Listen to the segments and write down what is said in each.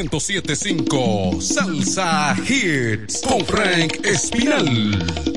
En el 1075 Salsa Hits con Frank Espinal.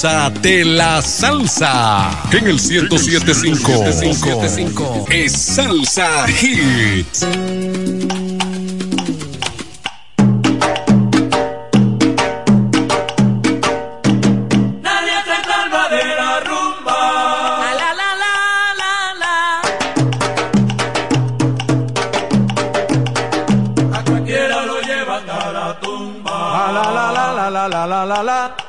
Gózate la salsa. En el 1075 es Salsa Hits. la la la la.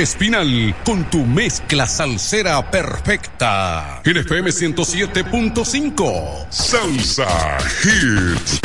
Espinal con tu mezcla salsera perfecta. En FM 107.5. Salsa Hits.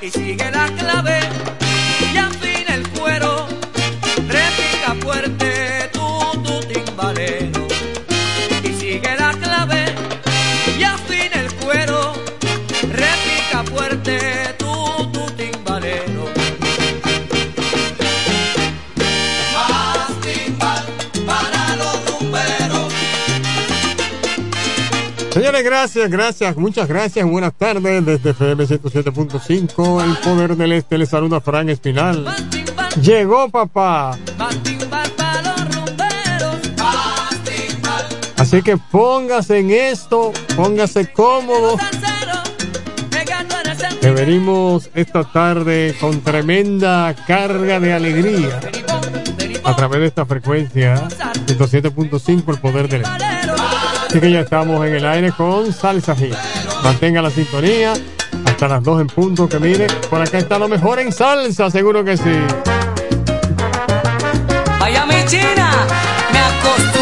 y sigue la clave. Gracias, gracias, muchas gracias. Buenas tardes desde FM 107.5. El poder del este le saluda Fran Espinal. Llegó papá. Así que póngase en esto, póngase cómodo. Que venimos esta tarde con tremenda carga de alegría a través de esta frecuencia 107.5 el poder del este. Así que ya estamos en el aire con Salsa Hit. Mantenga la sintonía hasta las 2 en punto que mire. Por acá está lo mejor en salsa, seguro que sí. Vaya mi China, me acostumbré.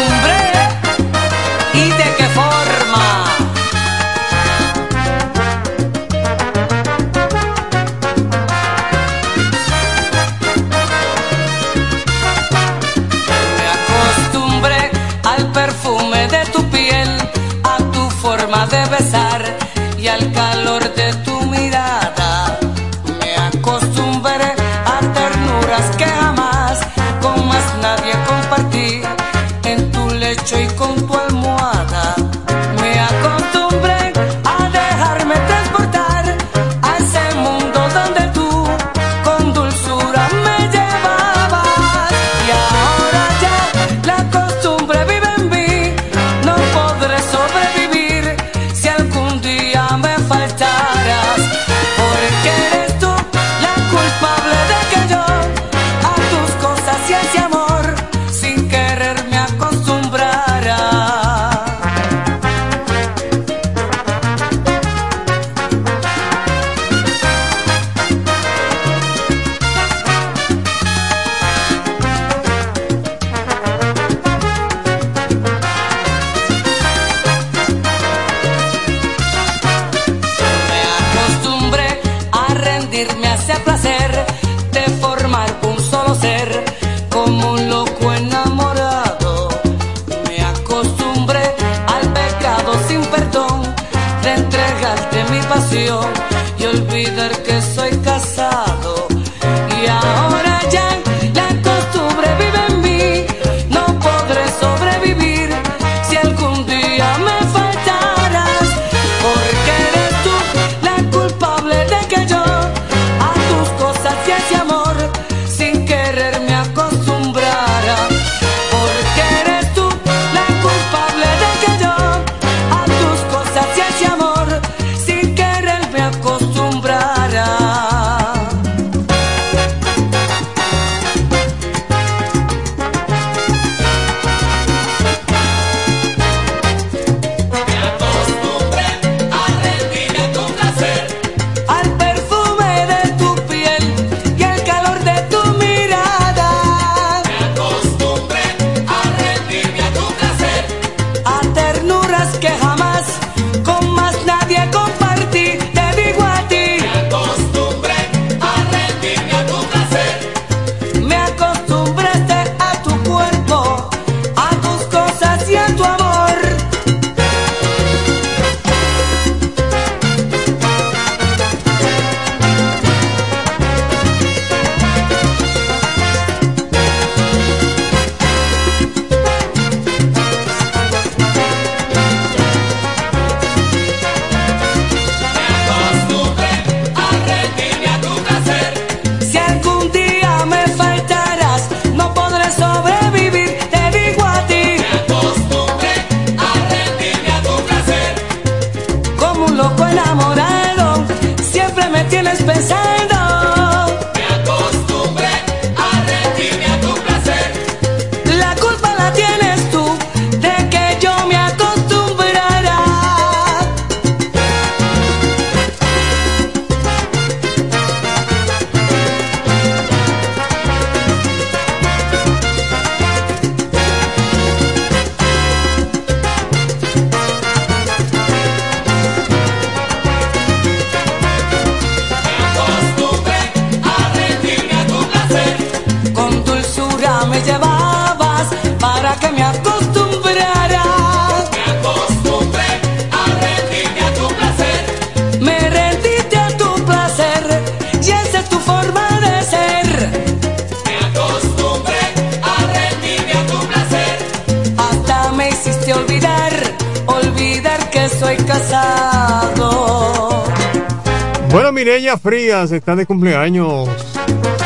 Está de cumpleaños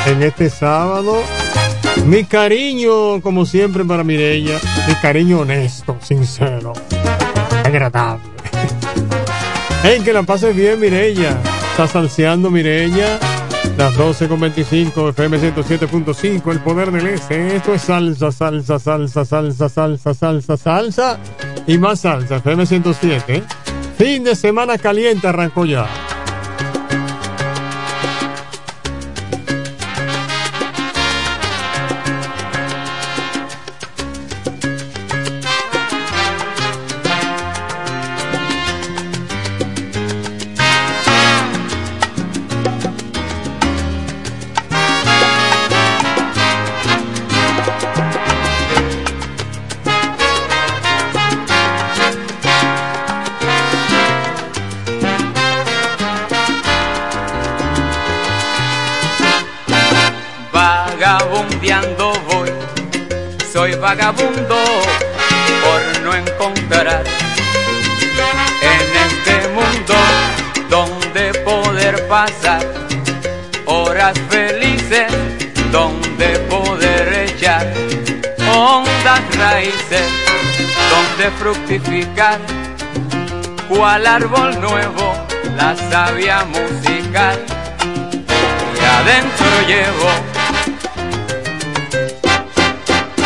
en este sábado. Mi cariño, como siempre, para Mireya. Mi cariño honesto, sincero, agradable. Hey, que la pases bien, Mireya. Está salseando, Mireya. Las 12 con 25, FM 107.5, el poder del este. Esto es salsa, salsa, salsa, salsa, salsa, salsa, salsa. Y más salsa, FM 107. Fin de semana caliente arrancó ya. Cual árbol nuevo, la savia musical y adentro llevo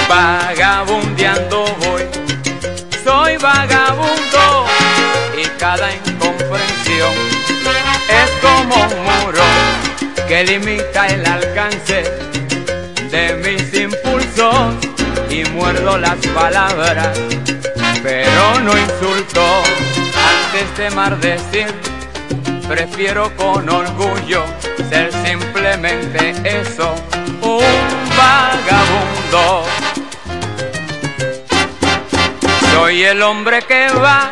Vagabundeando voy, soy vagabundo y cada incomprensión es como un muro que limita el alcance de mis impulsos y muerdo las palabras, pero no insulto antes de maldecir. Prefiero con orgullo ser simplemente eso, un vagabundo. Soy el hombre que va,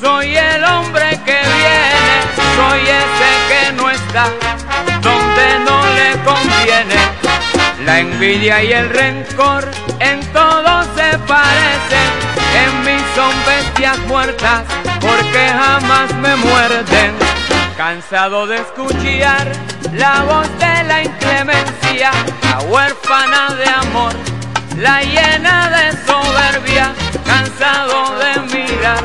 soy el hombre que viene, soy ese que no está donde no le conviene. La envidia y el rencor en todo se parecen, en mí son bestias muertas porque jamás me muerden. Cansado de escuchar la voz de la inclemencia, la huérfana de amor, la llena de soberbia, cansado de mirar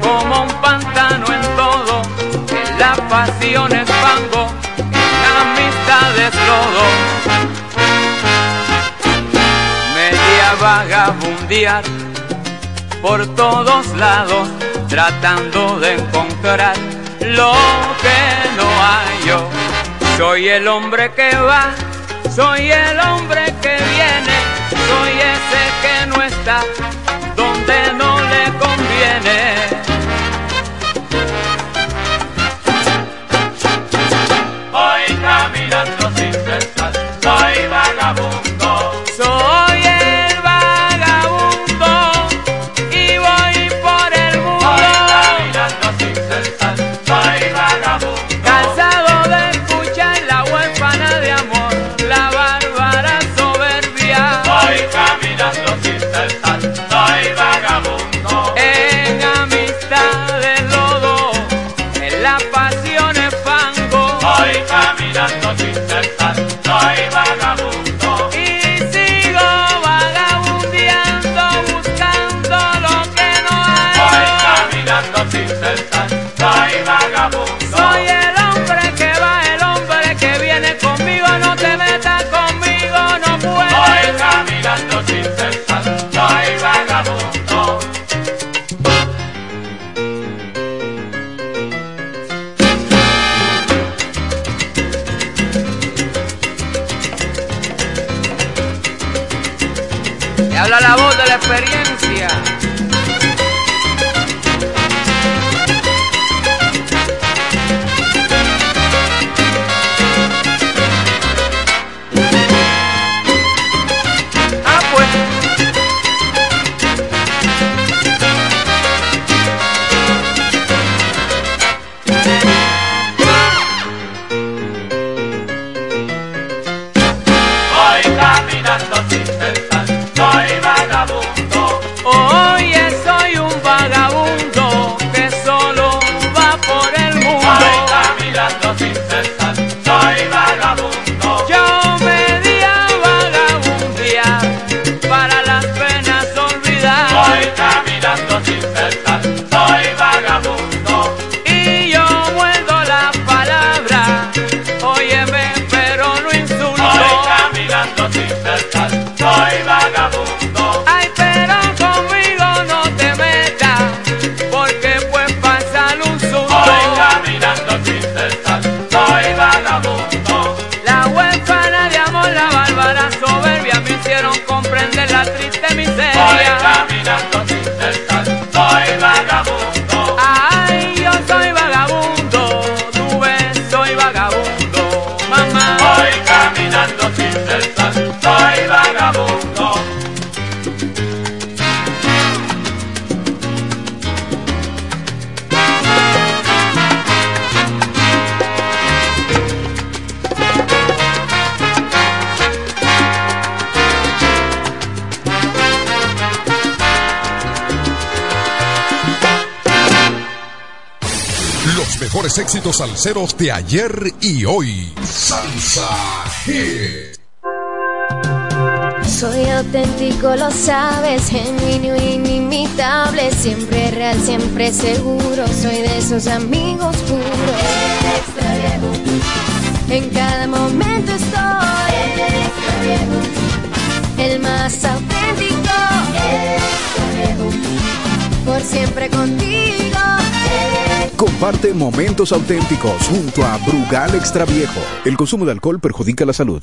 como un pantano en todo, en la pasión es fango, en la amistad es lodo. Media vagabundear por todos lados, tratando de encontrar lo que no hay yo. Soy el hombre que va, soy el hombre que viene, soy ese que no está donde no le conviene. Voy caminando sin cesar, soy vagabundo. Éxitos salseros de ayer y hoy. Salsa Hit. Soy auténtico, lo sabes, genuino inimitable, siempre real, siempre seguro. Soy de esos amigos puros. En cada momento estoy. El más auténtico. Por siempre contigo. Comparte momentos auténticos junto a Brugal Extra Viejo. El consumo de alcohol perjudica la salud.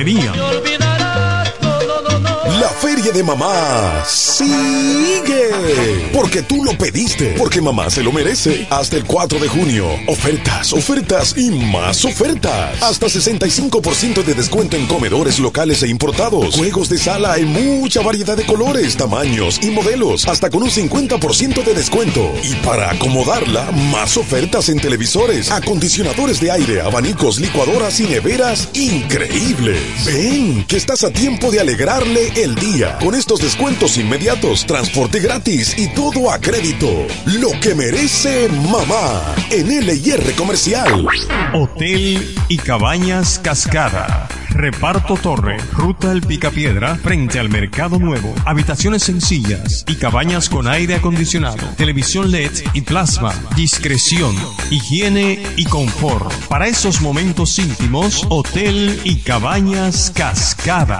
batería. La feria de mamá sigue. Porque tú lo pediste. Porque mamá se lo merece. Hasta el 4 de junio. Ofertas, ofertas y más ofertas. Hasta 65% de descuento en comedores locales e importados. Juegos de sala en mucha variedad de colores, tamaños y modelos. Hasta con un 50% de descuento. Y para acomodarla, más ofertas en televisores, acondicionadores de aire, abanicos, licuadoras y neveras increíbles. Ven, que estás a tiempo de alegrarle el día. Con estos descuentos inmediatos, transporte gratis y todo a crédito. Lo que merece mamá en LIR Comercial. Hotel y Cabañas Cascada. Reparto Torre, Ruta El Picapiedra, frente al Mercado Nuevo. Habitaciones sencillas y cabañas con aire acondicionado, televisión LED y plasma. Discreción, higiene y confort. Para esos momentos íntimos, Hotel y Cabañas Cascada.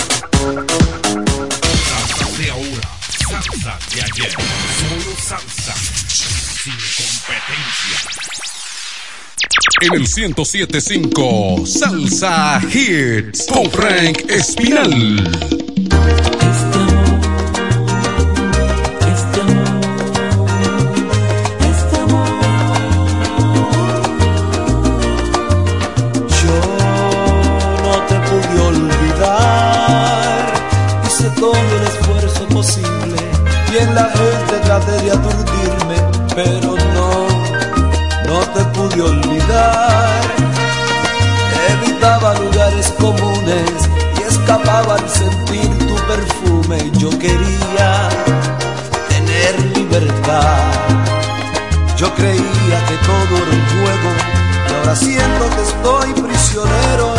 De ayer, solo salsa, sin competencia. En el 1075, Salsa Hits con Frank Espinal. Aturdirme, pero no, no te pude olvidar. Evitaba lugares comunes y escapaba al sentir tu perfume. Yo quería tener libertad. Yo creía que todo era un juego y ahora siento que estoy prisionero.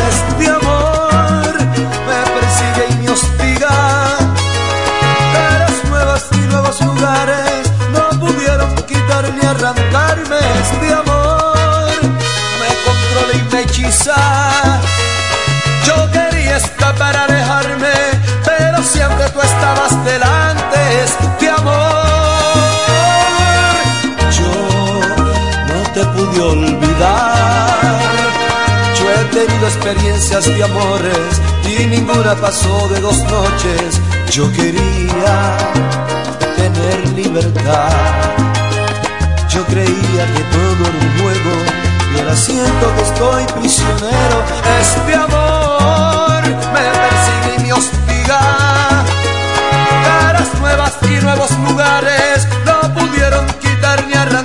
Yo quería escapar, alejarme, pero siempre tú estabas delante. Este amor yo no te pude olvidar. Yo he tenido experiencias de amores y ninguna pasó de dos noches. Yo quería tener libertad. Yo creía que todo era un juego y ahora siento que estoy prisionero. Este amor me persigue y me hostiga. Caras nuevas y nuevos lugares no pudieron quitar ni arrancarme.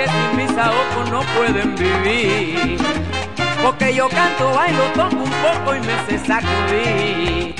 que sin mis ojos no pueden vivir. Porque yo canto, bailo, toco un poco y me sé sacudir.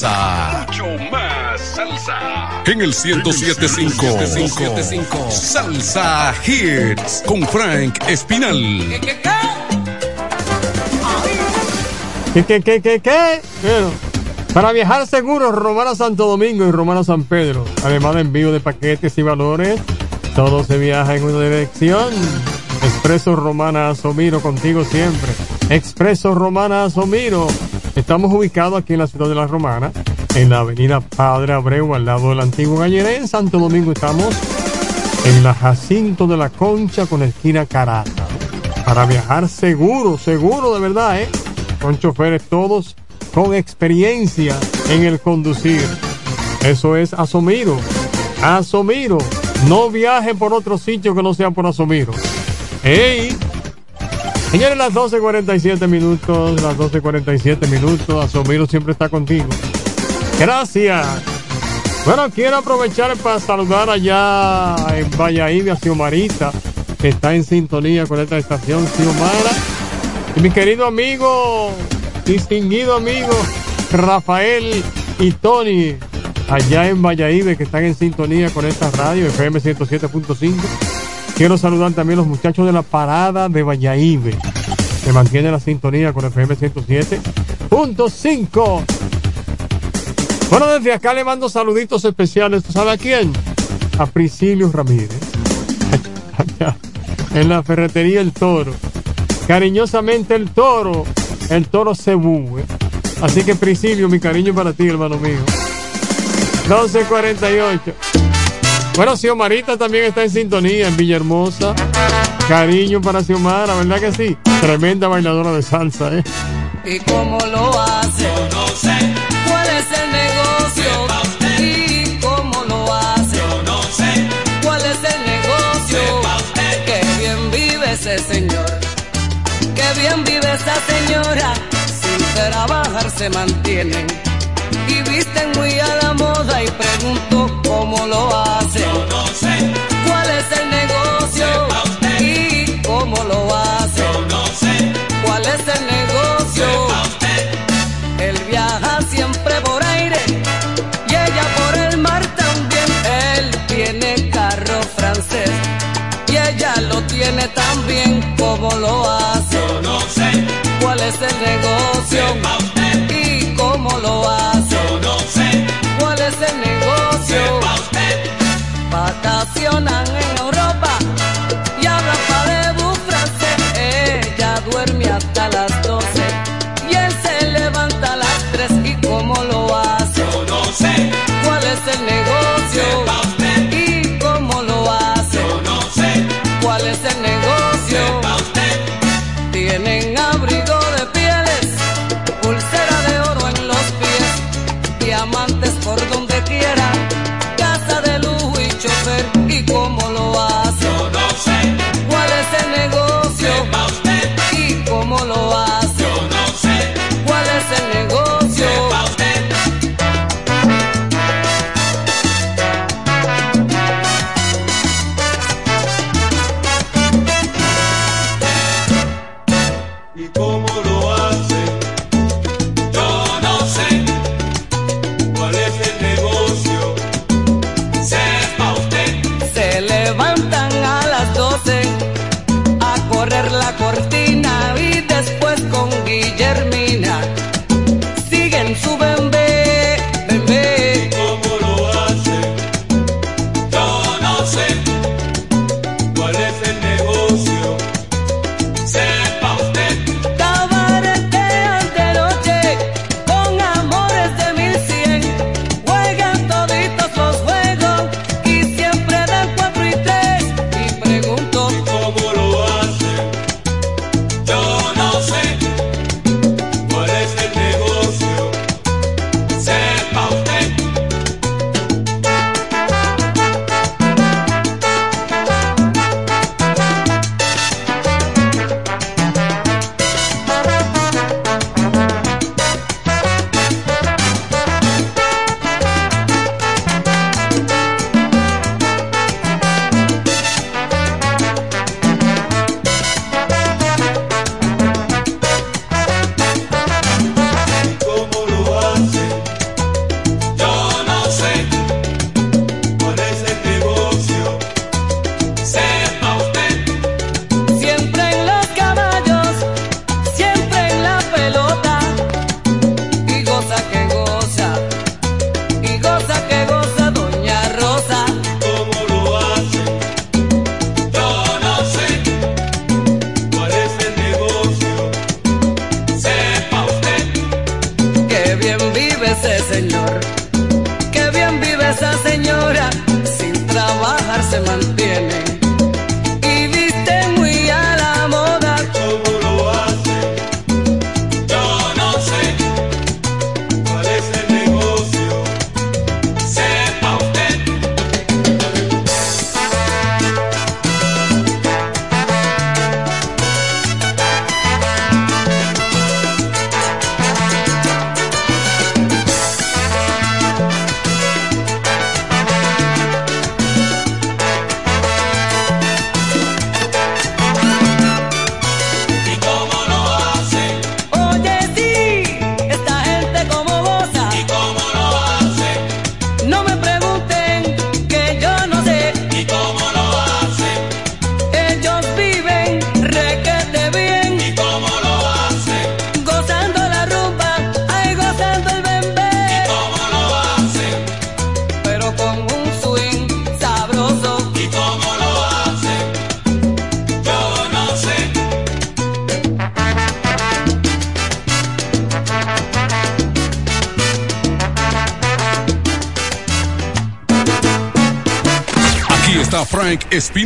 Salsa. Mucho más salsa. En el 1075. Salsa Hits. Con Frank Espinal. ¿Qué, qué, qué, qué, qué? Bueno, para viajar seguro, Romana Santo Domingo y Romana San Pedro. Además de envío de paquetes y valores, todo se viaja en una dirección. Expreso Romana Asomiro contigo siempre. Expreso Romana Asomiro. Estamos ubicados aquí en la ciudad de La Romana, en la avenida Padre Abreu, al lado del antiguo Galleré. En Santo Domingo estamos en la Jacinto de la Concha con esquina Carata. Para viajar seguro, seguro de verdad, ¿eh? Con choferes todos con experiencia en el conducir. Eso es Asomiro. Asomiro. No viaje por otro sitio que no sea por Asomiro. ¡Ey! Señores, las 12.47 minutos, las 12.47 minutos, Asomiro siempre está contigo. Gracias. Bueno, quiero aprovechar para saludar allá en Valladolid a Xiomarita, que está en sintonía con esta estación, Xiomara. Y mi querido amigo, distinguido amigo, Rafael y Tony, allá en Valladolid, que están en sintonía con esta radio, FM 107.5. Quiero saludar también a los muchachos de la parada de Valladolid, que mantienen la sintonía con FM 107.5. Bueno, desde acá le mando saluditos especiales. ¿Tú sabes a quién? A Priscilio Ramírez. En la ferretería El Toro. Cariñosamente El Toro. El Toro Cebú. ¿eh? Así que Priscilio, mi cariño para ti, hermano mío. 1248. Bueno, Xiomarita también está en sintonía en Villahermosa. Cariño para Xiomara, ¿verdad que sí? Tremenda bailadora de salsa, ¿eh? ¿Y cómo lo hace? Yo no sé, ¿Cuál es el negocio? ¿Y cómo lo hace? yo no sé, ¿Cuál es el negocio? Qué bien vive ese señor. Qué bien vive esa señora. Sin trabajar se mantienen. Y visten muy a la moda y pregunto cómo lo hace. yo no sé, ¿Cuál es el negocio? Usted. ¿Y cómo lo hace? yo no sé, ¿Cuál es el negocio? usted, Él viaja siempre por aire y ella por el mar también. Él tiene carro francés y ella lo tiene también. ¿Cómo lo hace? yo no sé, ¿Cuál es el negocio? Vacacionan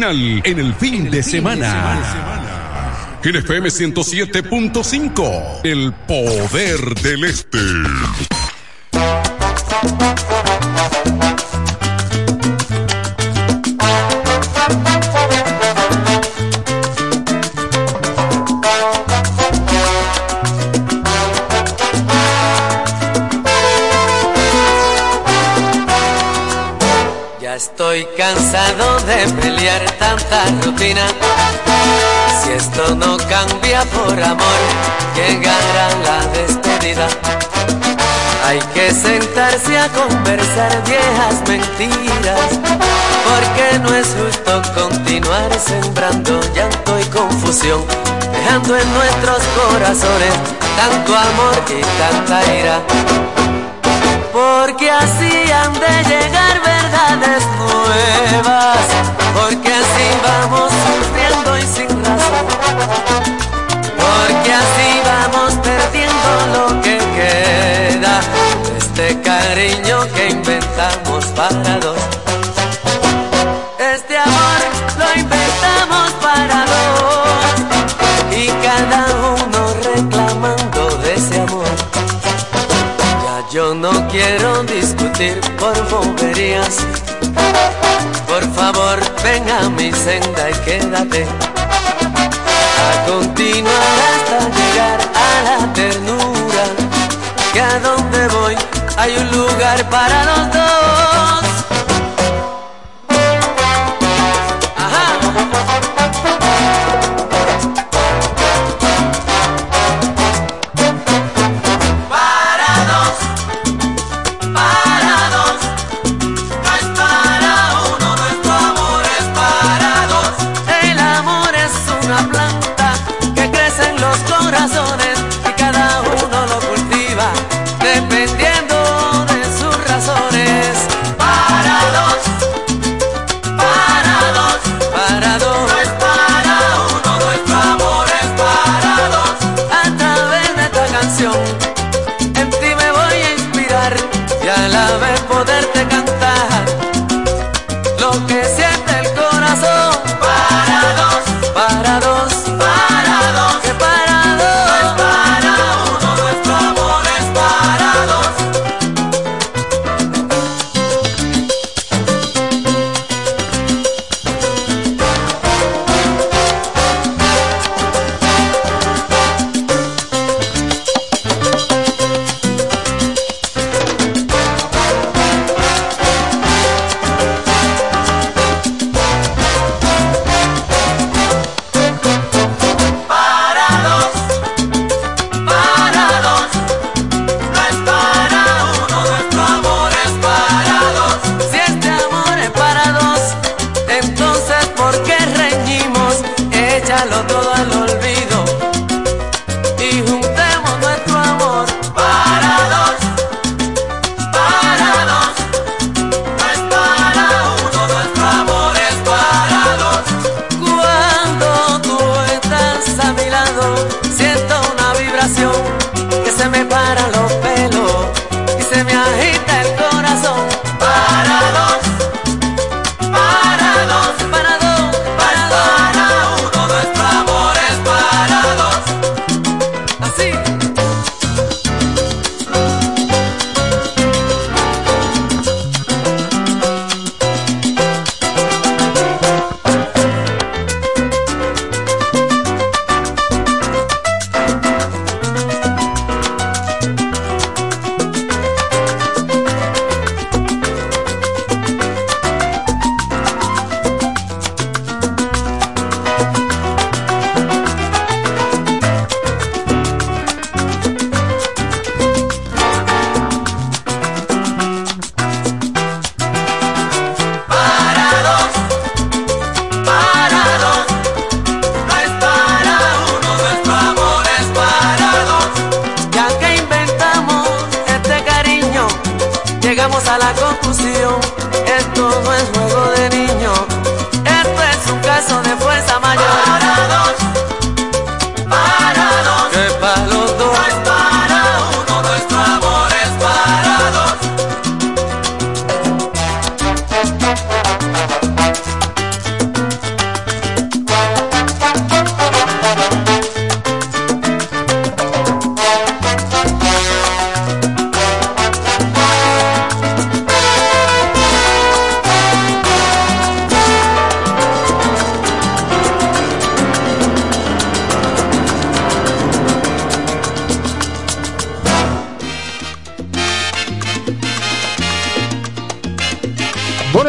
en el fin, de, semana. de semana. En FM 107.5, el poder del este. ponerse a conversar viejas mentiras, porque no es justo continuar sembrando llanto y confusión, dejando en nuestros corazones tanto amor y tanta ira. Porque así han de llegar verdades nuevas, porque así vamos sufriendo y sin razón, porque así vamos este cariño que inventamos para dos. Este amor lo inventamos para dos y cada uno reclamando de ese amor. Ya yo no quiero discutir por boberías. Por favor, ven a mi senda y quédate. A continuar hasta llegar a la ternura que a donde voy hay un lugar para los dos.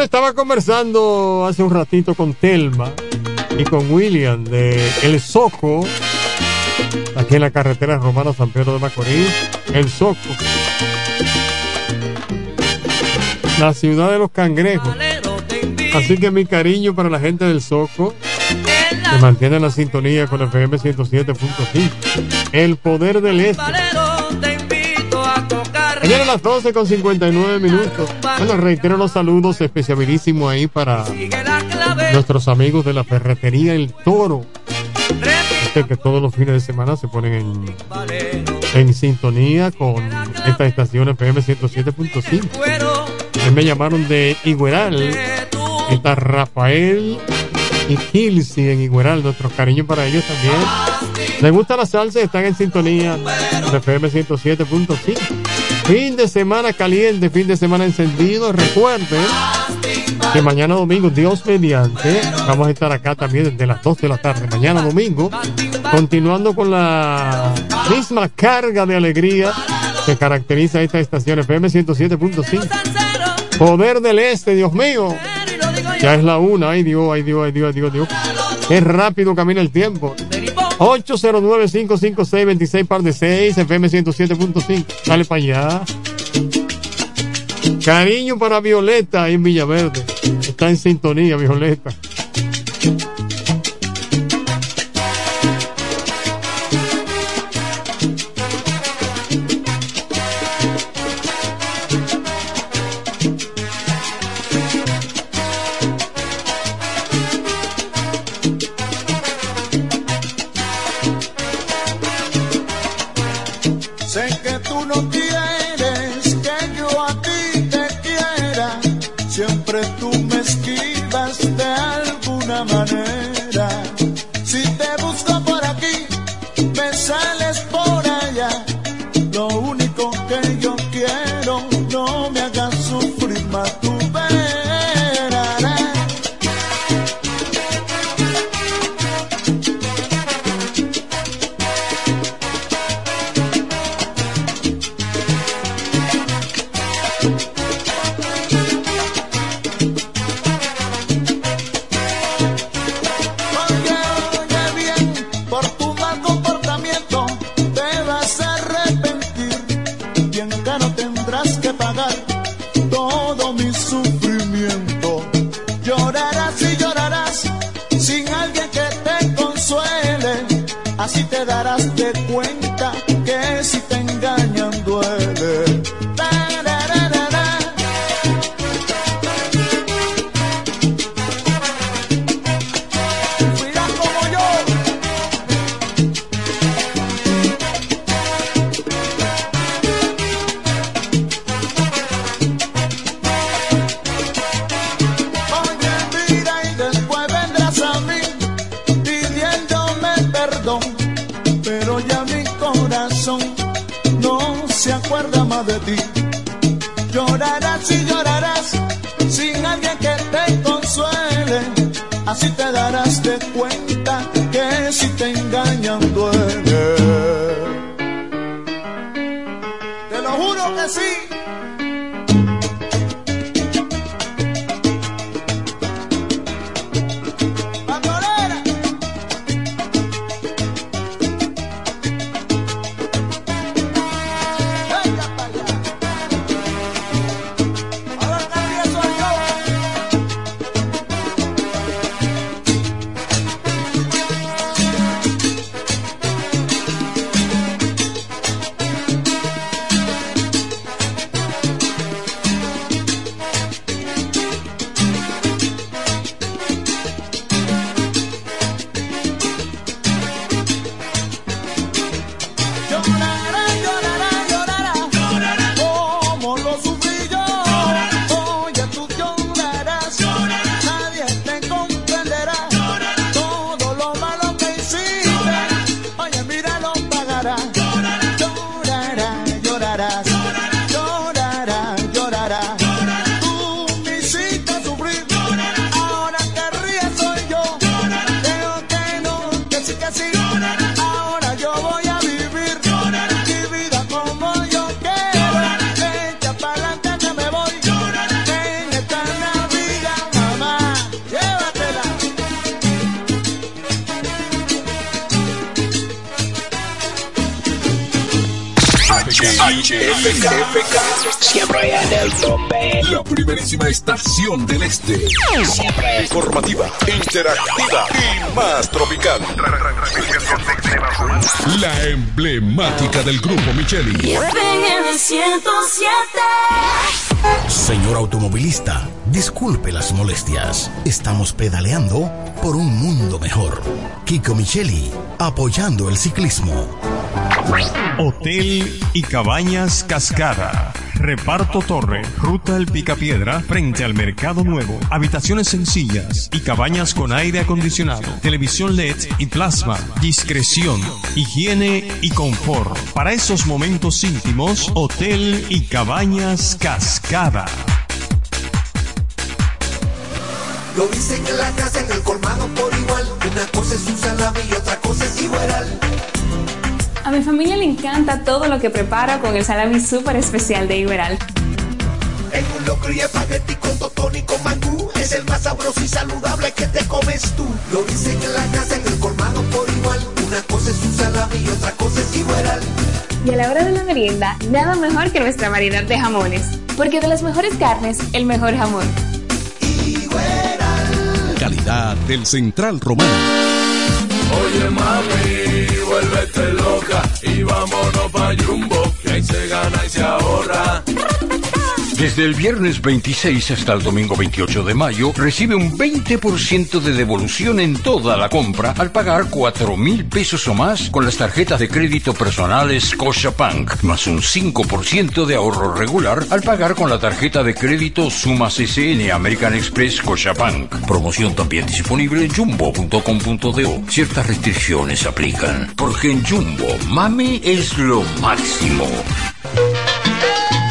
Estaba conversando hace un ratito con Telma y con William de El Soco, aquí en la carretera romana San Pedro de Macorís. El Soco. La ciudad de los cangrejos. Así que mi cariño para la gente del Soco que mantiene la sintonía con FM 107.5. El poder del este. Ayer a las 12 con 59 minutos. Bueno, reitero los saludos especialísimos ahí para nuestros amigos de la ferretería El Toro. Este que todos los fines de semana se ponen en, en sintonía con esta estación FM 107.5. Ahí me llamaron de Igueral. Está Rafael y Kilsi en Igueral. Nuestros cariños para ellos también. Les gusta la salsa están en sintonía de FM 107.5. Fin de semana caliente, fin de semana encendido. Recuerden que mañana domingo, Dios mediante, vamos a estar acá también desde las 2 de la tarde. Mañana domingo, continuando con la misma carga de alegría que caracteriza esta estación FM 107.5. Poder del Este, Dios mío. Ya es la una, ay Dios, ay Dios, ay Dios, ay Dios, Dios. Qué rápido camina el tiempo. 809-556-26 par de 6, FM 107.5. Dale para allá. Cariño para Violeta ahí en Villaverde. Está en sintonía, Violeta. Interactiva y más tropical. La emblemática del grupo Micheli. en el 107. Señor automovilista, disculpe las molestias. Estamos pedaleando por un mundo mejor. Kiko Micheli, apoyando el ciclismo. Hotel y Cabañas Cascada. Reparto Torre, Ruta El Picapiedra, frente al Mercado Nuevo. Habitaciones sencillas y cabañas con aire acondicionado, televisión LED y plasma. Discreción, higiene y confort. Para esos momentos íntimos, Hotel y Cabañas Cascada. Lo dicen en la casa, en el colmado por igual. Una cosa es un salami y otra cosa es igual. A mi familia le encanta todo lo que prepara con el salami súper especial de Iberal. En un locro y espagueti con totón y con mangú. Es el más sabroso y saludable que te comes tú. Lo dicen en la casa, en el colmado por igual. Una cosa es un salami y otra cosa es igual. Y a la hora de la merienda, nada mejor que nuestra variedad de jamones. Porque de las mejores carnes, el mejor jamón. Calidad del Central Romano. Oye mami, vámonos pa' Jumbo, que ahí se gana y se ahorra. Desde el viernes 26 hasta el domingo 28 de mayo, recibe un 20% de devolución en toda la compra al pagar 4 mil pesos o más con las tarjetas de crédito personales Scotiabank, más un 5% de ahorro regular al pagar con la tarjeta de crédito Sumas SN American Express Scotiabank. Promoción también disponible en jumbo.com.do. Ciertas restricciones aplican, porque en Jumbo, mami es lo máximo.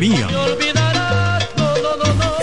tenía.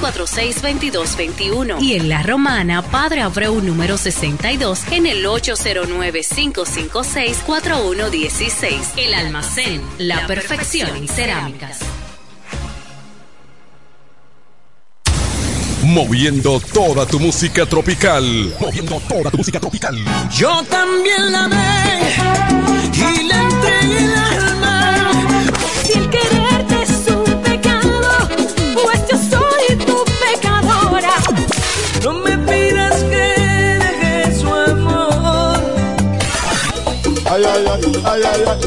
809-246-2221. Y en La Romana, Padre Abreu, número 62, en el 809-556-4116. El almacén, la, perfección en cerámicas. Moviendo toda tu música tropical. Moviendo toda tu música tropical. Yo también la amé y le entregué el alma. Si el quererte Ay, ay, ay, ay, ay, ay.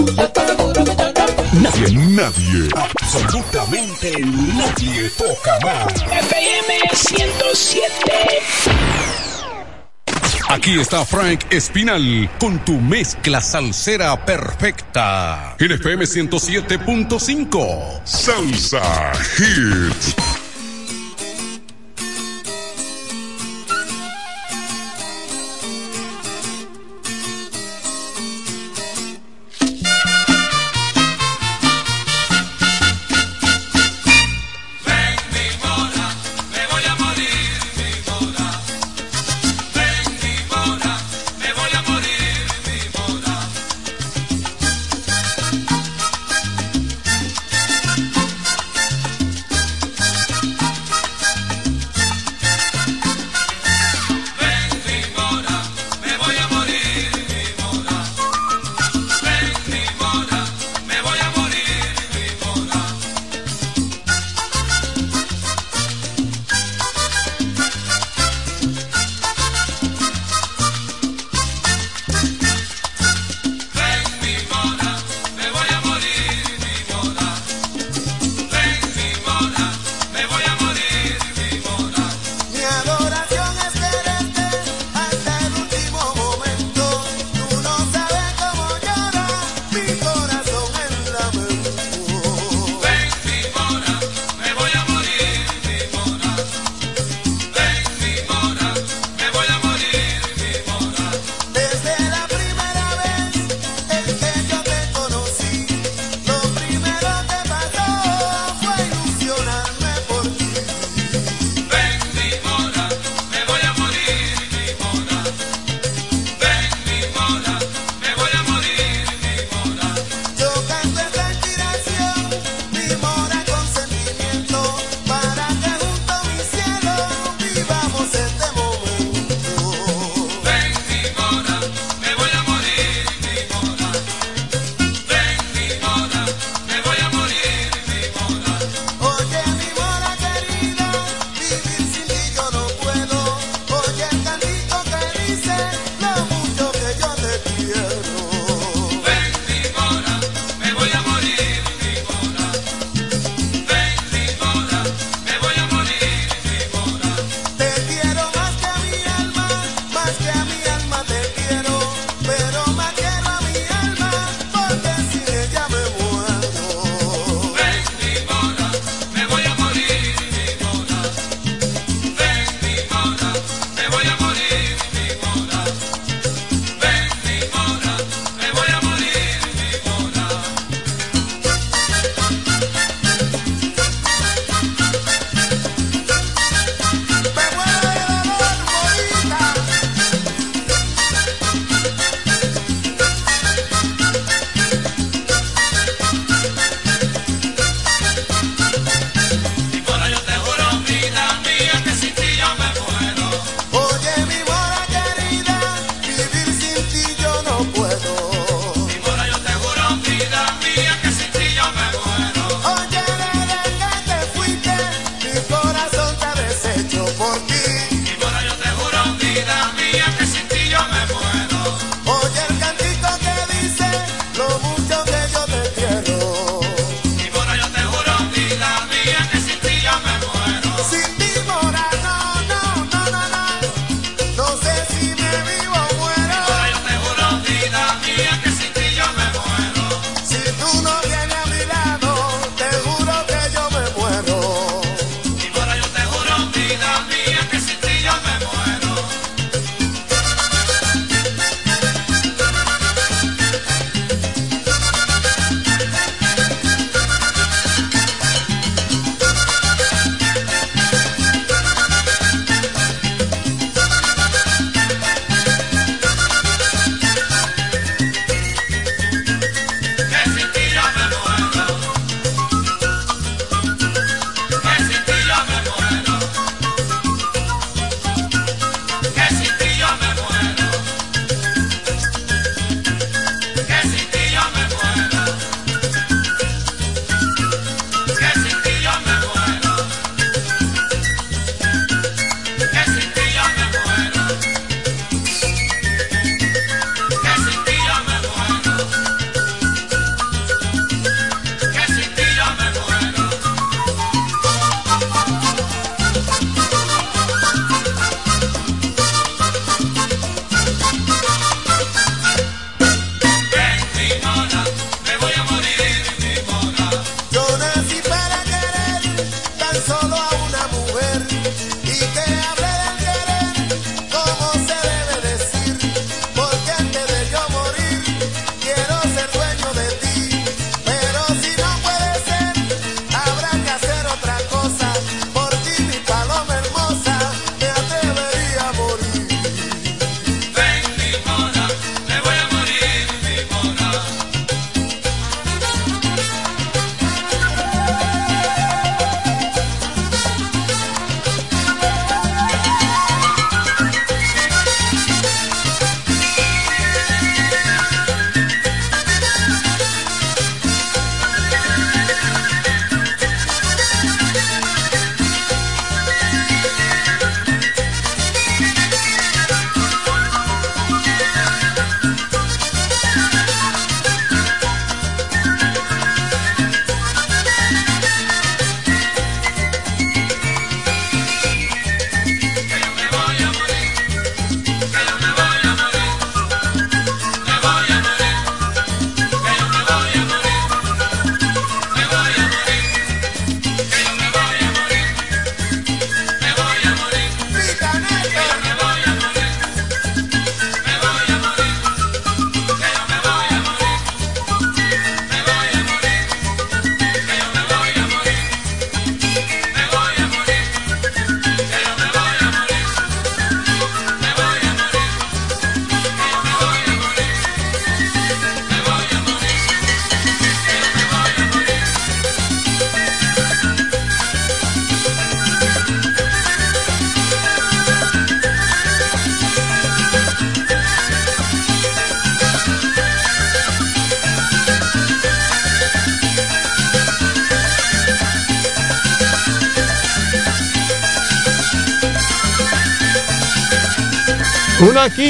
Nadie, nadie, absolutamente nadie toca más. FM 107. Aquí está Frank Espinal con tu mezcla salsera perfecta. En FM 107.5. Salsa Hits.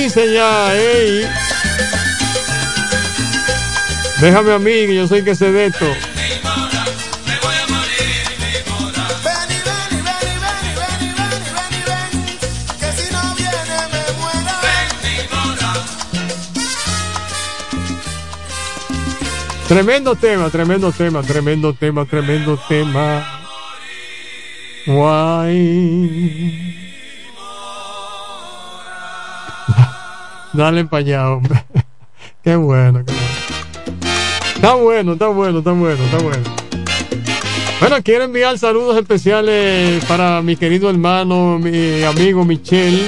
15 ya. Déjame a mí, que yo soy que sé de esto. Tremendo tema, tremendo tema, tremendo tema, tremendo tema. Guay. Dale para allá, hombre. Qué bueno, qué bueno. Está bueno, está bueno, está bueno, está bueno. Bueno, quiero enviar saludos especiales para mi querido hermano, mi amigo Michelle,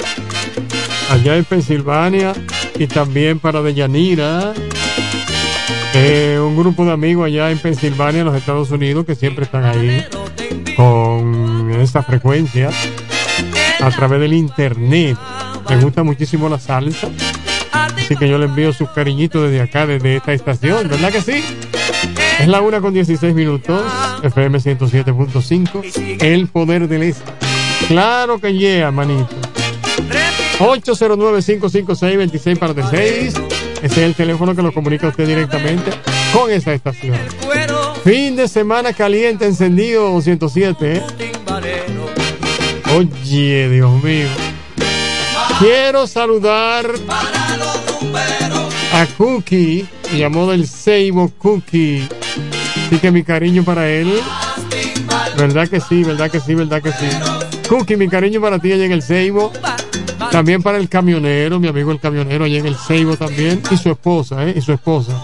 allá en Pensilvania, y también para Deyanira, eh, un grupo de amigos allá en Pensilvania, en los Estados Unidos, que siempre están ahí con esta frecuencia a través del internet. Me gusta muchísimo la salsa. Así que yo le envío sus cariñitos desde acá, desde esta estación, ¿verdad que sí? Es la una con 16 minutos, FM 107.5, El Poder del Este. Claro que llega, manito. 809-556-26 para 6 Ese es el teléfono que lo comunica usted directamente con esa estación. Fin de semana caliente, encendido 207. ¿eh? Oye, Dios mío. Quiero saludar a Cookie, llamó del Seibo Cookie. Así que mi cariño para él. ¿Verdad que sí? ¿Verdad que sí? ¿Verdad que sí? Cookie, mi cariño para ti allá en el Seibo. También para el camionero, mi amigo el camionero allá en el Seibo también. Y su esposa, ¿eh? Y su esposa.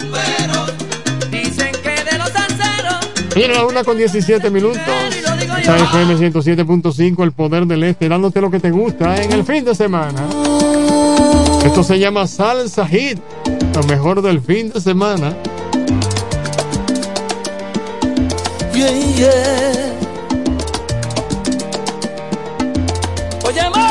Viene la una con 17 minutos. Está FM 107.5, el poder del este, dándote lo que te gusta en el fin de semana. Esto se llama Salsa Hit, lo mejor del fin de semana. Yeah, yeah. Óyeme.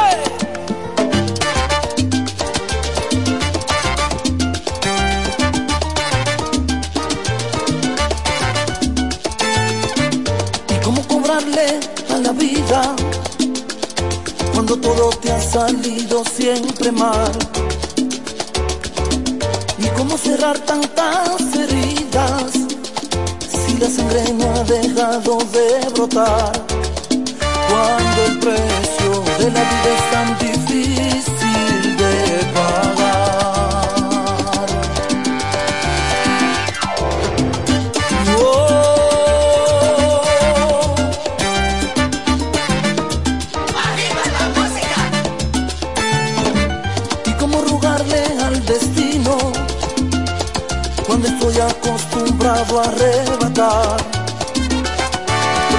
¿Y cómo cobrarle a la vida cuando todo te salido siempre mal? ¿Y cómo cerrar tantas heridas si la sangre no ha dejado de brotar? Cuando el precio de la vida es tan difícil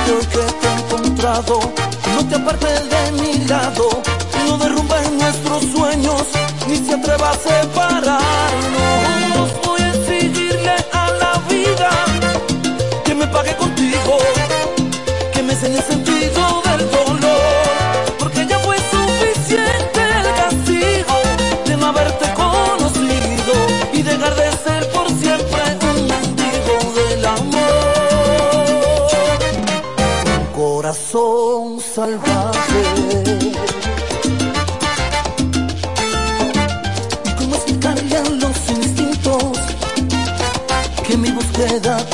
Hoy que te he encontrado, no te apartes de mi lado, no derrumbes nuestros sueños, ni se atreva a separarnos. Voy a exigirle a la vida que me pague contigo, que me enseñe el sentido del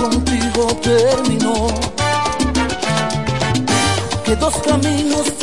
contigo terminó? Que dos caminos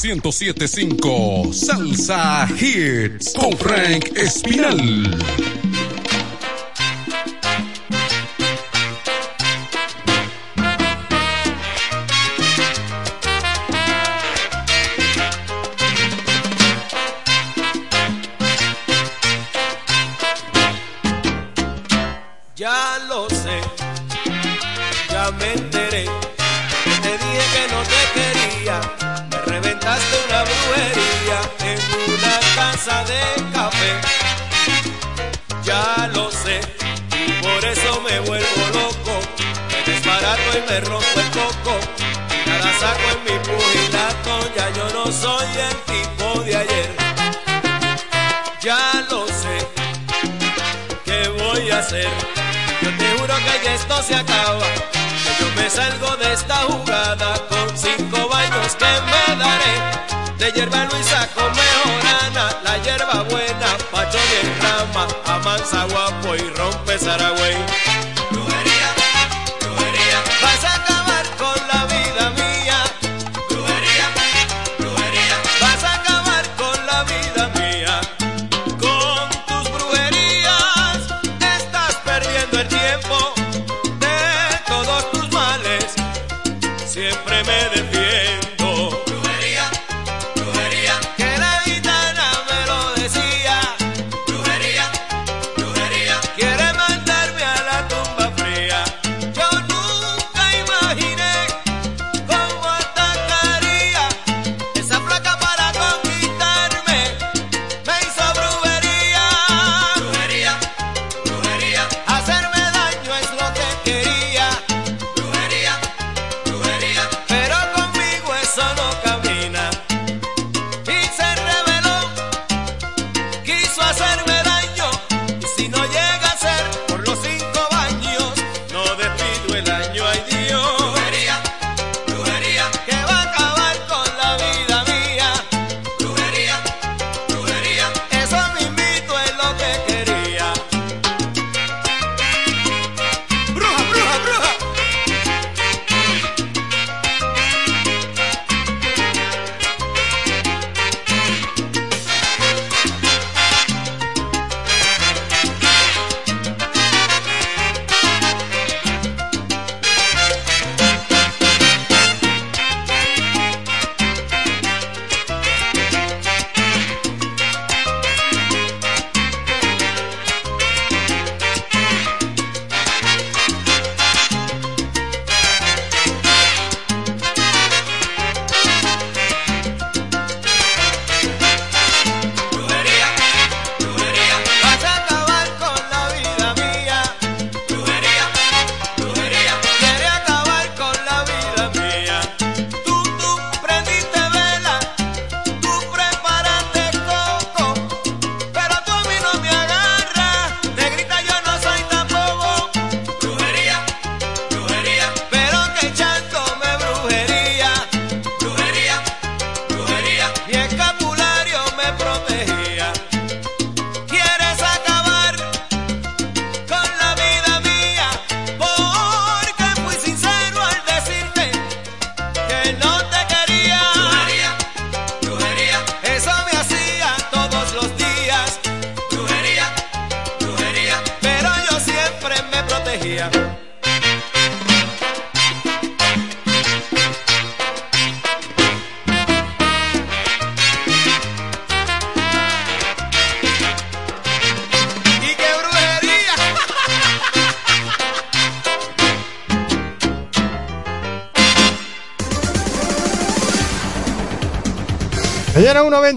1075 Salsa Hits con Frank Espinal.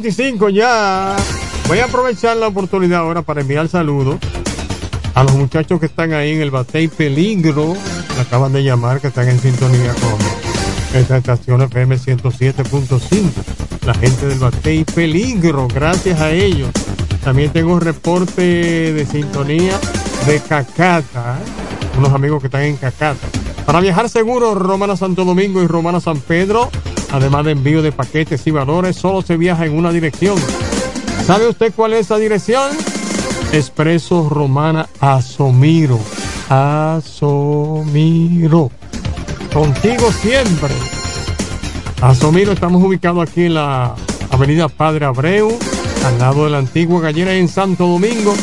25 ya. Voy a aprovechar la oportunidad ahora para enviar saludos a los muchachos que están ahí en el Batey Peligro, acaban de llamar, que están en sintonía con esta estación FM 107.5. La gente del Batey Peligro, gracias a ellos. También tengo un reporte de sintonía de Cacata, unos amigos que están en Cacata. Para viajar seguro, Romana Santo Domingo y Romana San Pedro, además de envío de paquetes y valores, solo se viaja en una dirección. ¿Sabe usted cuál es esa dirección? Expreso Romana Asomiro. Asomiro. Contigo siempre. Asomiro, estamos ubicados aquí en la Avenida Padre Abreu, al lado de la antigua gallera en Santo Domingo,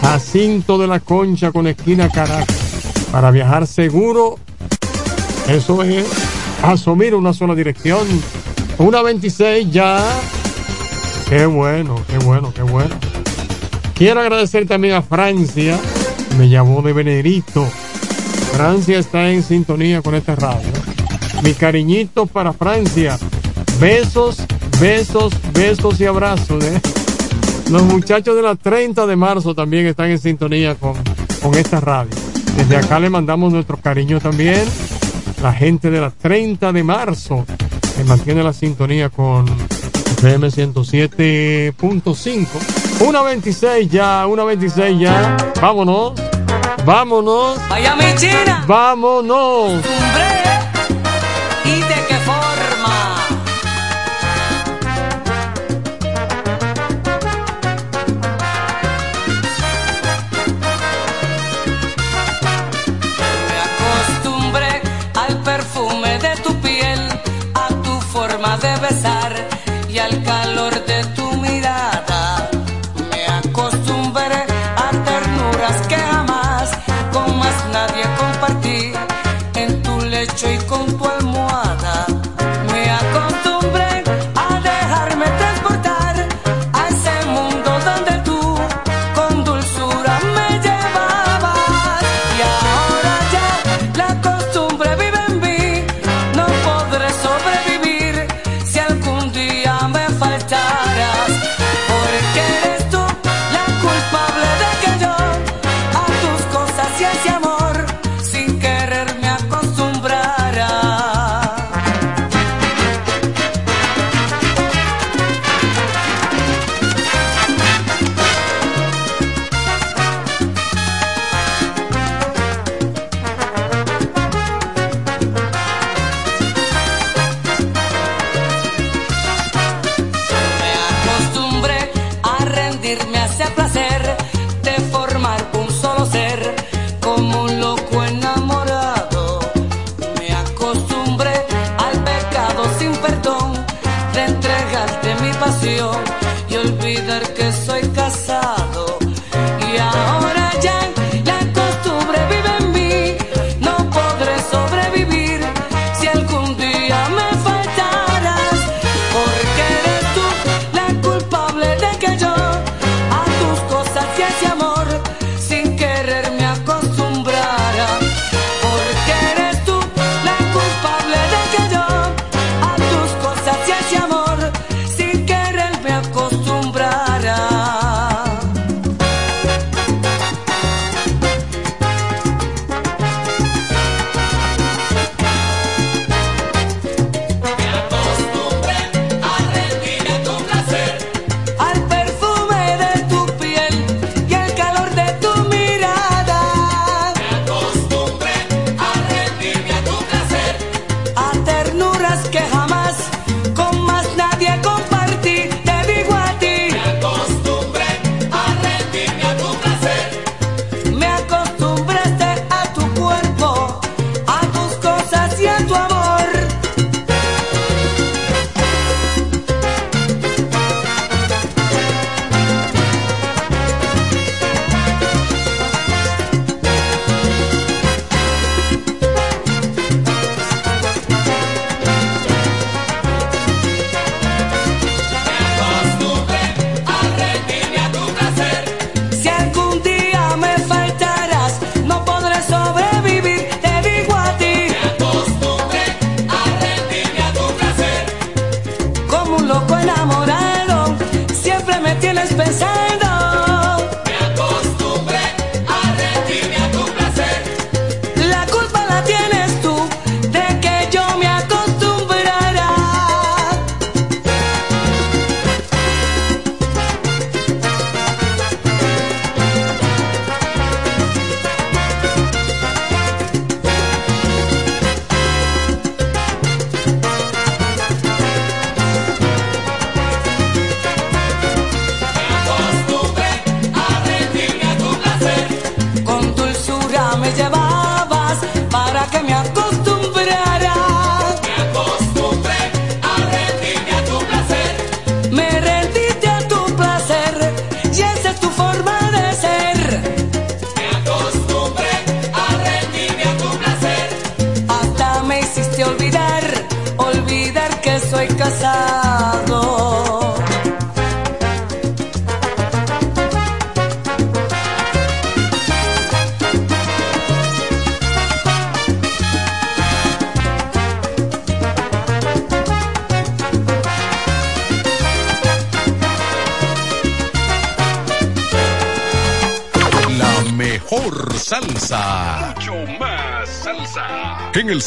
Jacinto de la Concha con esquina Caracas. Para viajar seguro, eso es asumir una sola dirección. Una 26 ya. Qué bueno, qué bueno, qué bueno. Quiero agradecer también a Francia. Me llamó de Benedicto. Francia está en sintonía con esta radio. Mi cariñito para Francia. Besos, besos, besos y abrazos. ¿eh? Los muchachos de la 30 de marzo también están en sintonía con, con esta radio. Desde acá le mandamos nuestro cariño también la gente de la 30 de marzo que mantiene la sintonía con FM 107.5. 1.26 ya, 1.26 ya. Vámonos. Vámonos. Miami, China. Vámonos. Hombre.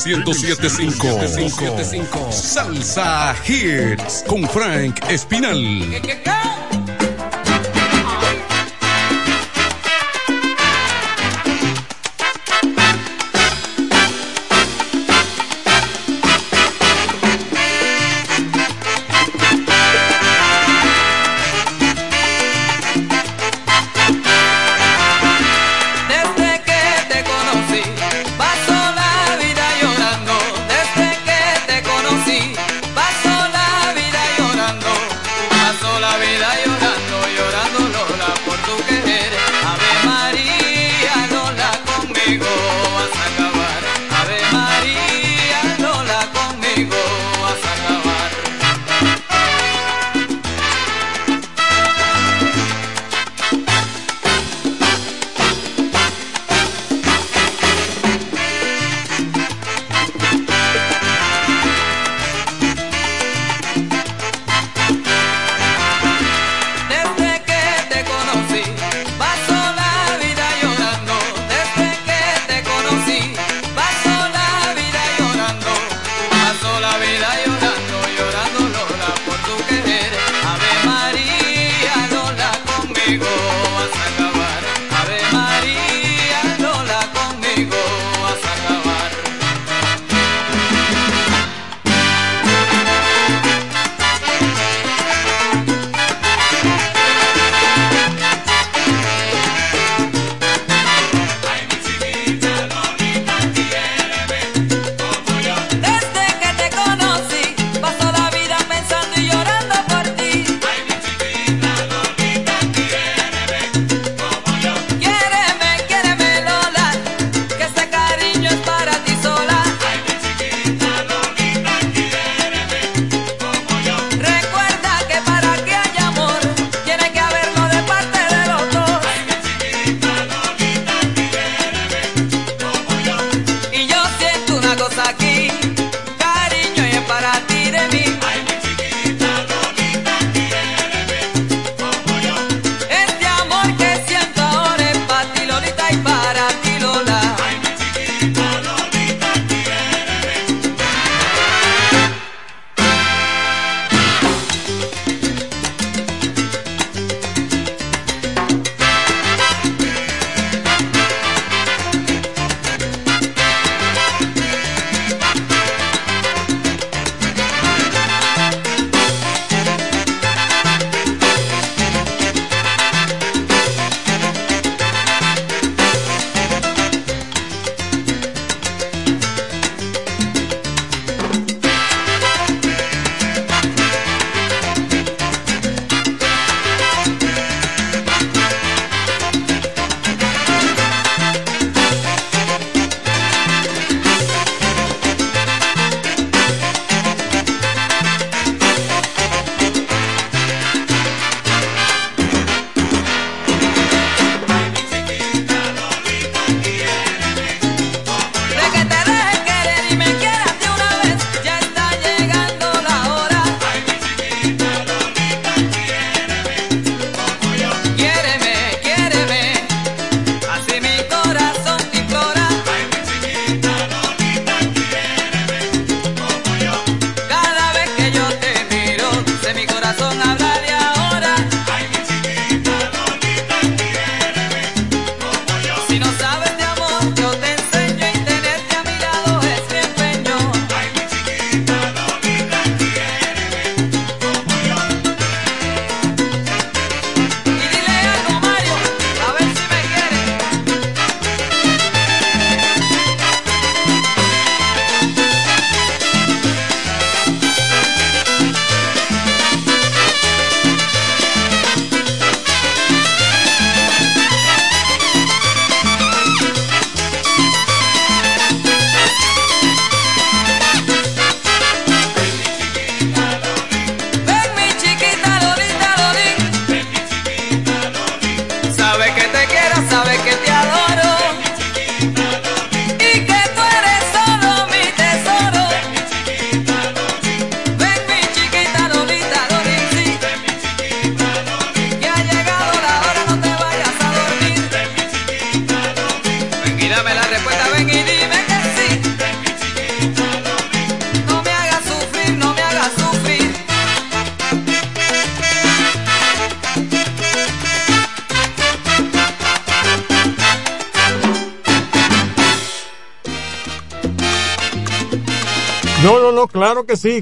1075. Salsa Hits con Frank Espinal.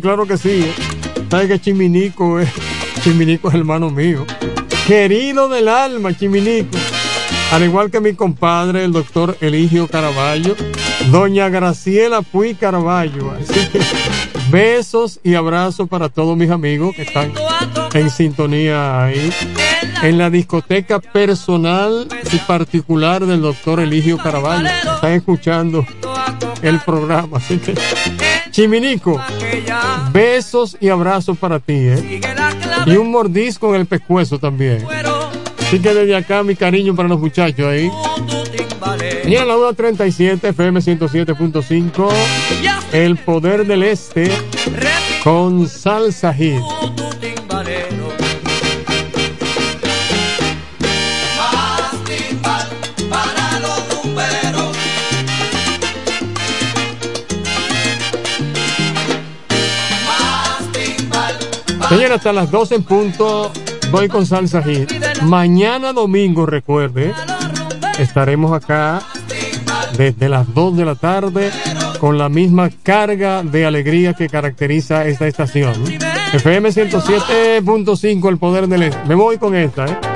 Claro que sí. Sabes que Chiminico es, Chiminico es hermano mío. Querido del alma, Chiminico. Al igual que mi compadre, el doctor Eligio Caraballo, doña Graciela Puy Caraballo. Así que besos y abrazos para todos mis amigos que están en sintonía ahí. En la discoteca personal y particular del doctor Eligio Caraballo. Están escuchando el programa. Así que, Chiminico, besos y abrazos para ti, ¿eh? Y un mordisco en el pescuezo también. Así que desde acá mi cariño para los muchachos ahí. Y en la 1.37 FM 107.5, El Poder del Este con Salsa Hit. Señores, hasta las 12 en punto voy con Salsa Hit. Mañana domingo, recuerde, estaremos acá desde las 2 de la tarde con la misma carga de alegría que caracteriza esta estación. FM 107.5, el poder del. Me voy con esta, ¿eh?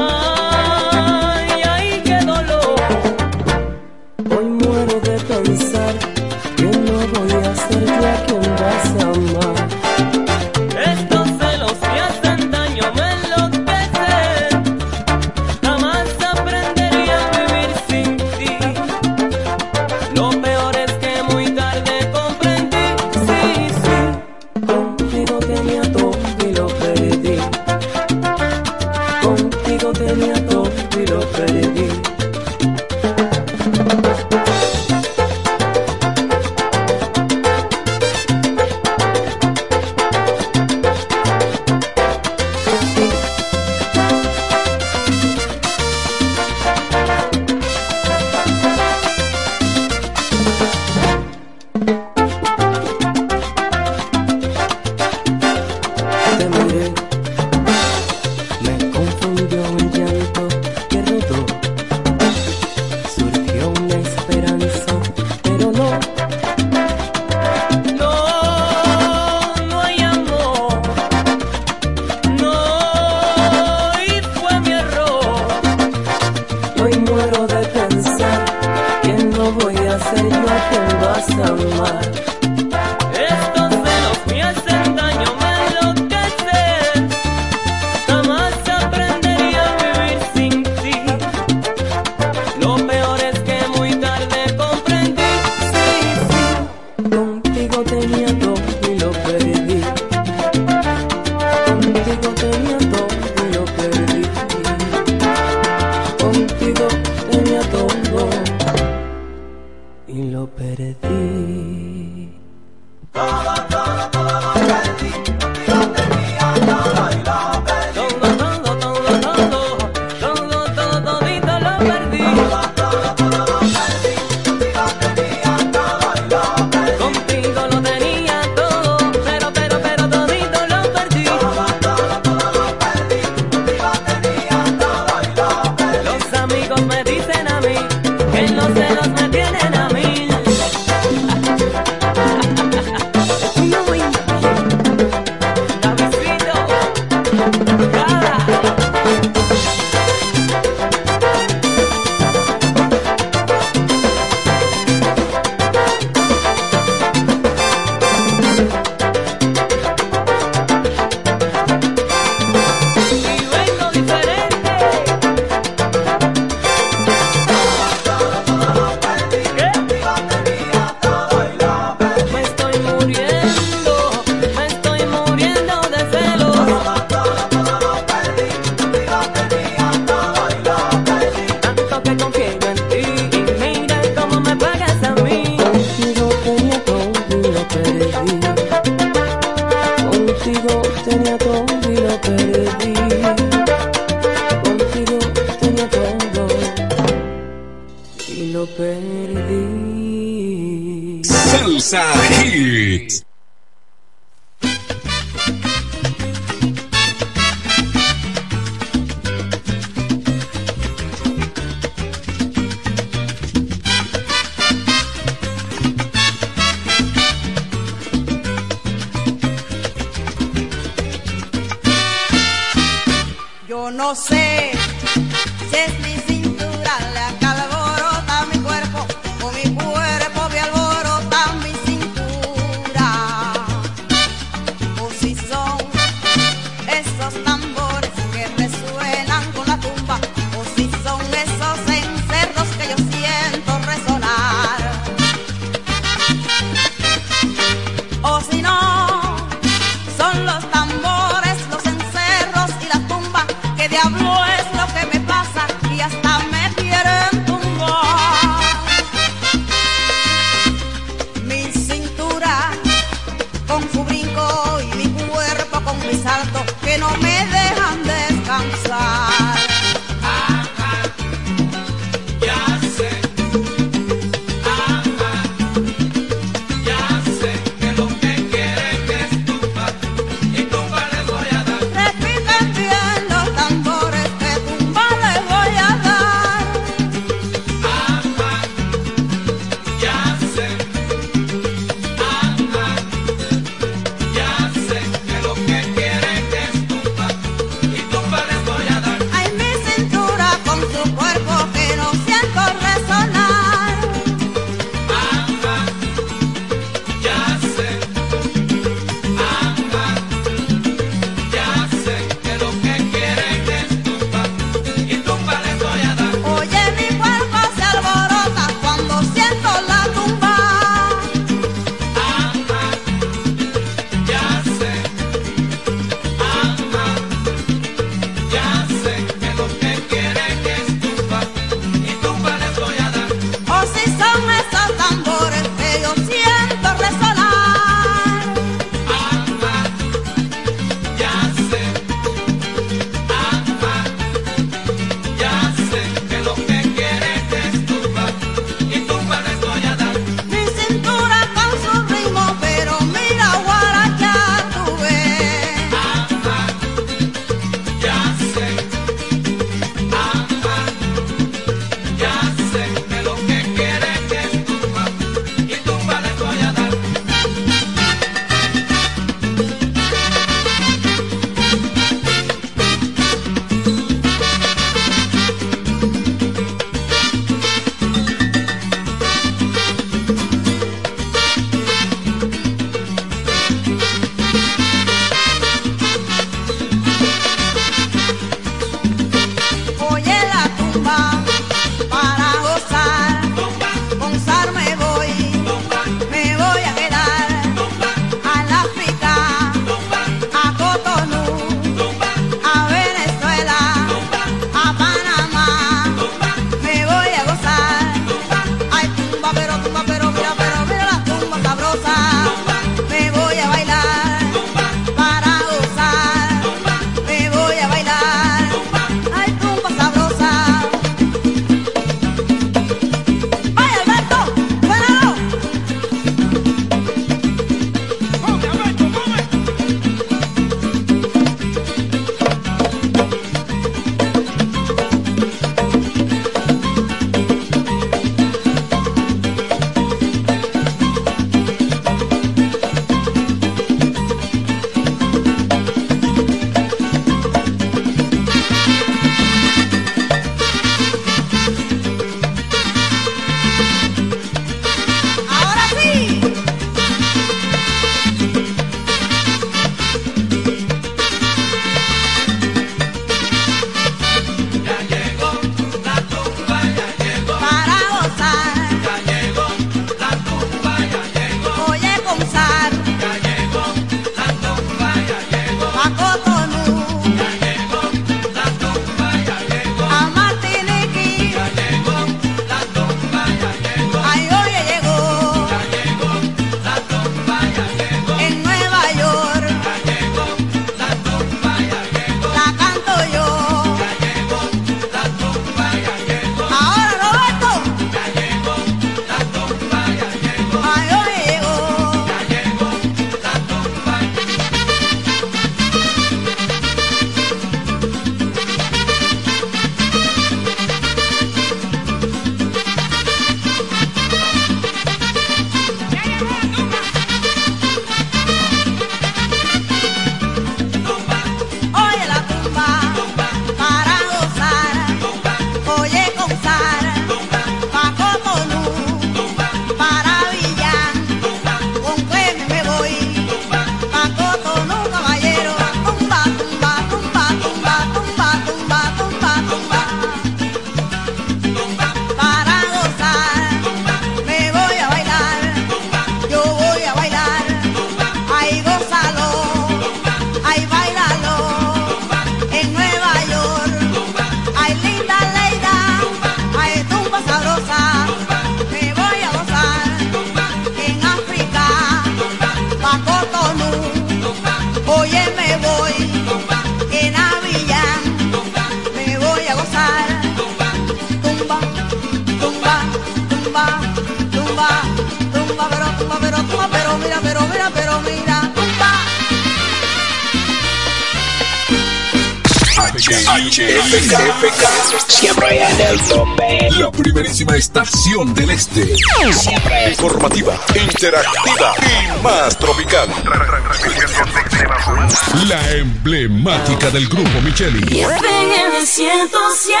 Del grupo Micheli. FM 107.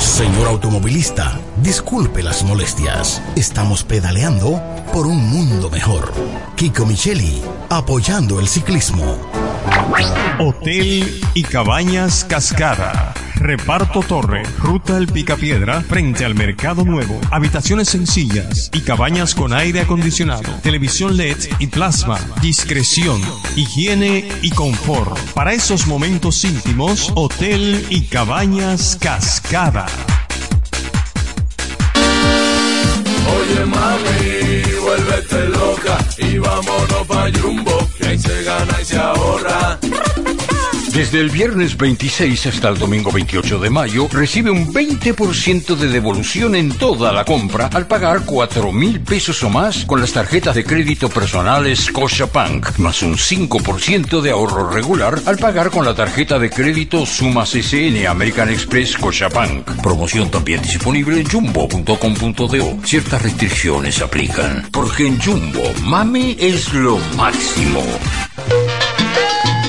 Señor automovilista, disculpe las molestias. Estamos pedaleando por un mundo mejor. Kiko Micheli, apoyando el ciclismo. Hotel y Cabañas Cascada. Reparto Torre, Ruta El Picapiedra, frente al Mercado Nuevo. Habitaciones sencillas y cabañas con aire acondicionado, televisión LED y plasma. Discreción, higiene y confort. Para esos momentos íntimos, Hotel y Cabañas Cascada. Oye mami, vuélvete loca y vámonos pa' Jumbo, que ahí se gana y se ahorra. Desde el viernes 26 hasta el domingo 28 de mayo, recibe un 20% de devolución en toda la compra al pagar 4 mil pesos o más con las tarjetas de crédito personales Scotiabank, más un 5% de ahorro regular al pagar con la tarjeta de crédito Sumas SN American Express Scotiabank. Promoción también disponible en jumbo.com.do. Ciertas restricciones aplican. Porque en Jumbo, mami es lo máximo.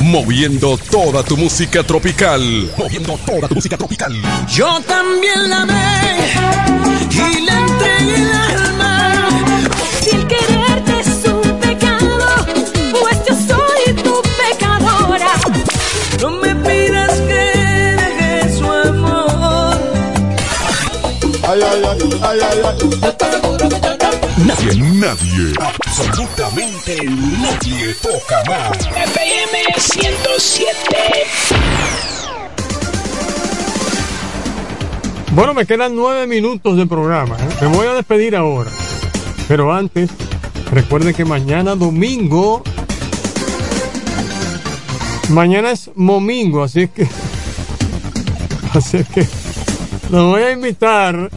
Moviendo toda tu música tropical. Moviendo toda tu música tropical. Yo también la amé y le entregué el alma. Si el quererte es un pecado, pues yo soy tu pecadora. No me pidas que deje su amor. Ay, ay, ay, ay, ay, ay. Nadie, nadie, absolutamente nadie toca más. FM 107. Bueno, me quedan nueve minutos de programa. ¿eh? Me voy a despedir ahora. Pero antes, recuerden que mañana domingo. Mañana es domingo, así es que. Así es que. Los voy a invitar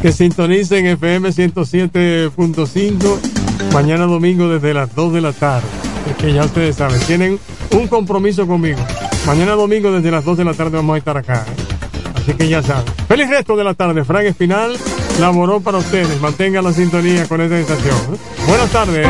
que sintonicen FM 107.5 mañana domingo desde las 2 de la tarde. Es que ya ustedes saben, tienen un compromiso conmigo. Mañana domingo desde las 2 de la tarde vamos a estar acá. ¿eh? Así que ya saben. Feliz resto de la tarde. Frank Espinal laboró para ustedes. Mantengan la sintonía con esta estación. ¿eh? Buenas tardes.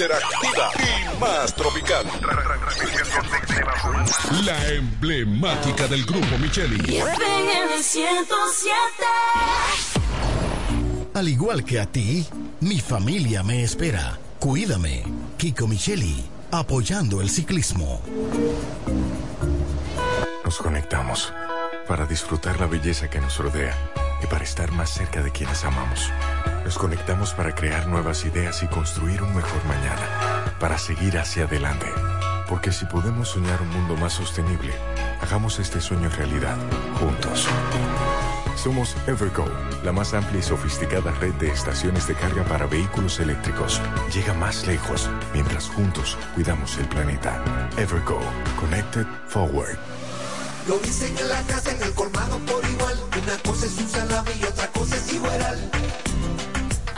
Interactiva y más tropical. La emblemática del grupo Micheli. en el 107. Al igual que a ti, mi familia me espera. Cuídame. Kiko Micheli, apoyando el ciclismo. Nos conectamos para disfrutar la belleza que nos rodea y para estar más cerca de quienes amamos. Nos conectamos para crear nuevas ideas y construir un mejor mañana, para seguir hacia adelante. Porque si podemos soñar un mundo más sostenible, hagamos este sueño realidad, juntos. Somos Evergo, la más amplia y sofisticada red de estaciones de carga para vehículos eléctricos. Llega más lejos mientras juntos cuidamos el planeta. Evergo, Connected Forward. Lo dicen en la casa, en el colmado por igual. Una cosa es un salami y otra cosa es igual.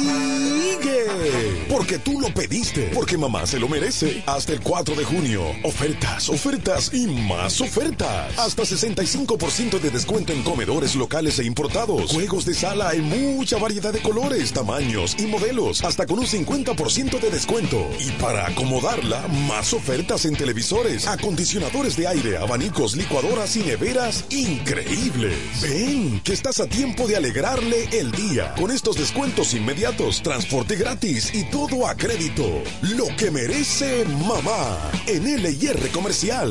sigue. Porque tú lo pediste. Porque mamá se lo merece. Hasta el 4 de junio. Ofertas, ofertas y más ofertas. Hasta 65% de descuento en comedores locales e importados. Juegos de sala en mucha variedad de colores, tamaños y modelos. Hasta con un 50% de descuento. Y para acomodarla, más ofertas en televisores, acondicionadores de aire, abanicos, licuadoras y neveras increíbles. Ven, que estás a tiempo de alegrarle el día. Con estos descuentos inmediatos, transporte gratis y todo a crédito. Lo que merece mamá en LIR Comercial.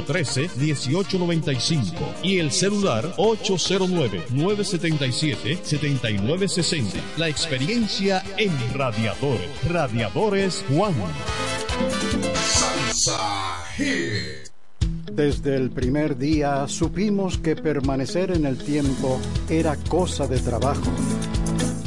1895 y el celular 809-977-7960. La experiencia en radiadores. Radiadores Juan. Desde el primer día supimos que permanecer en el tiempo era cosa de trabajo.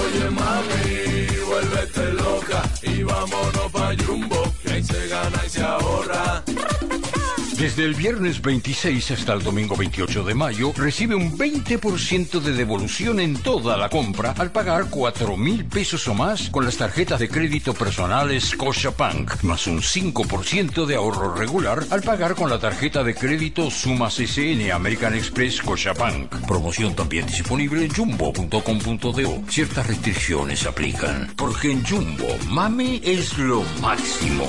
Oye mami, vuélvete loca y vámonos pa' Jumbo, que ahí se gana y se ahorra. Desde el viernes 26 hasta el domingo 28 de mayo, recibe un 20% de devolución en toda la compra al pagar 4 mil pesos o más con las tarjetas de crédito personales Scotiabank, más un 5% de ahorro regular al pagar con la tarjeta de crédito Sumas SN American Express Scotiabank. Promoción también disponible en jumbo.com.do. Ciertas restricciones aplican, porque en Jumbo, mami es lo máximo.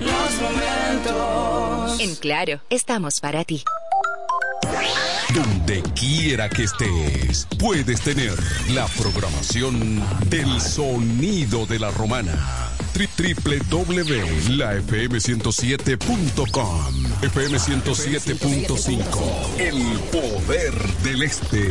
Los momentos. En Claro, estamos para ti. Donde quiera que estés, puedes tener la programación del sonido de la romana. Tri- www.lafm107.com FM107.5 El poder del este.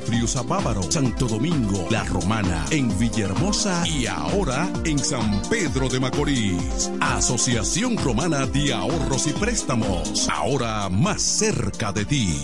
Friusapávaro, Santo Domingo, La Romana, en Villahermosa y ahora en San Pedro de Macorís. Asociación Romana de Ahorros y Préstamos, ahora más cerca de ti.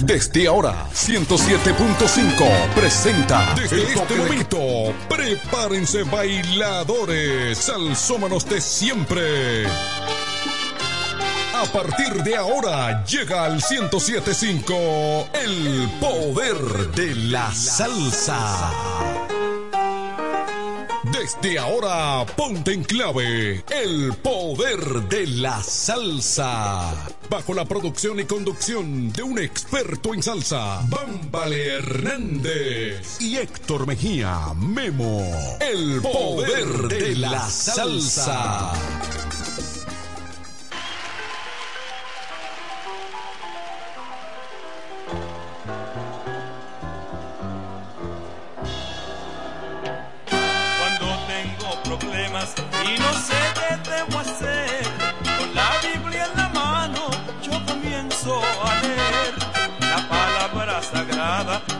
Desde ahora, 107.5 presenta desde este momento. Prepárense bailadores, salsómanos de siempre. A partir de ahora llega al 107.5 el poder de la salsa. Desde ahora, ponte en clave el poder de la salsa. Bajo la producción y conducción de un experto en salsa, Bámbale Hernández y Héctor Mejía Memo. El poder de la salsa. nada.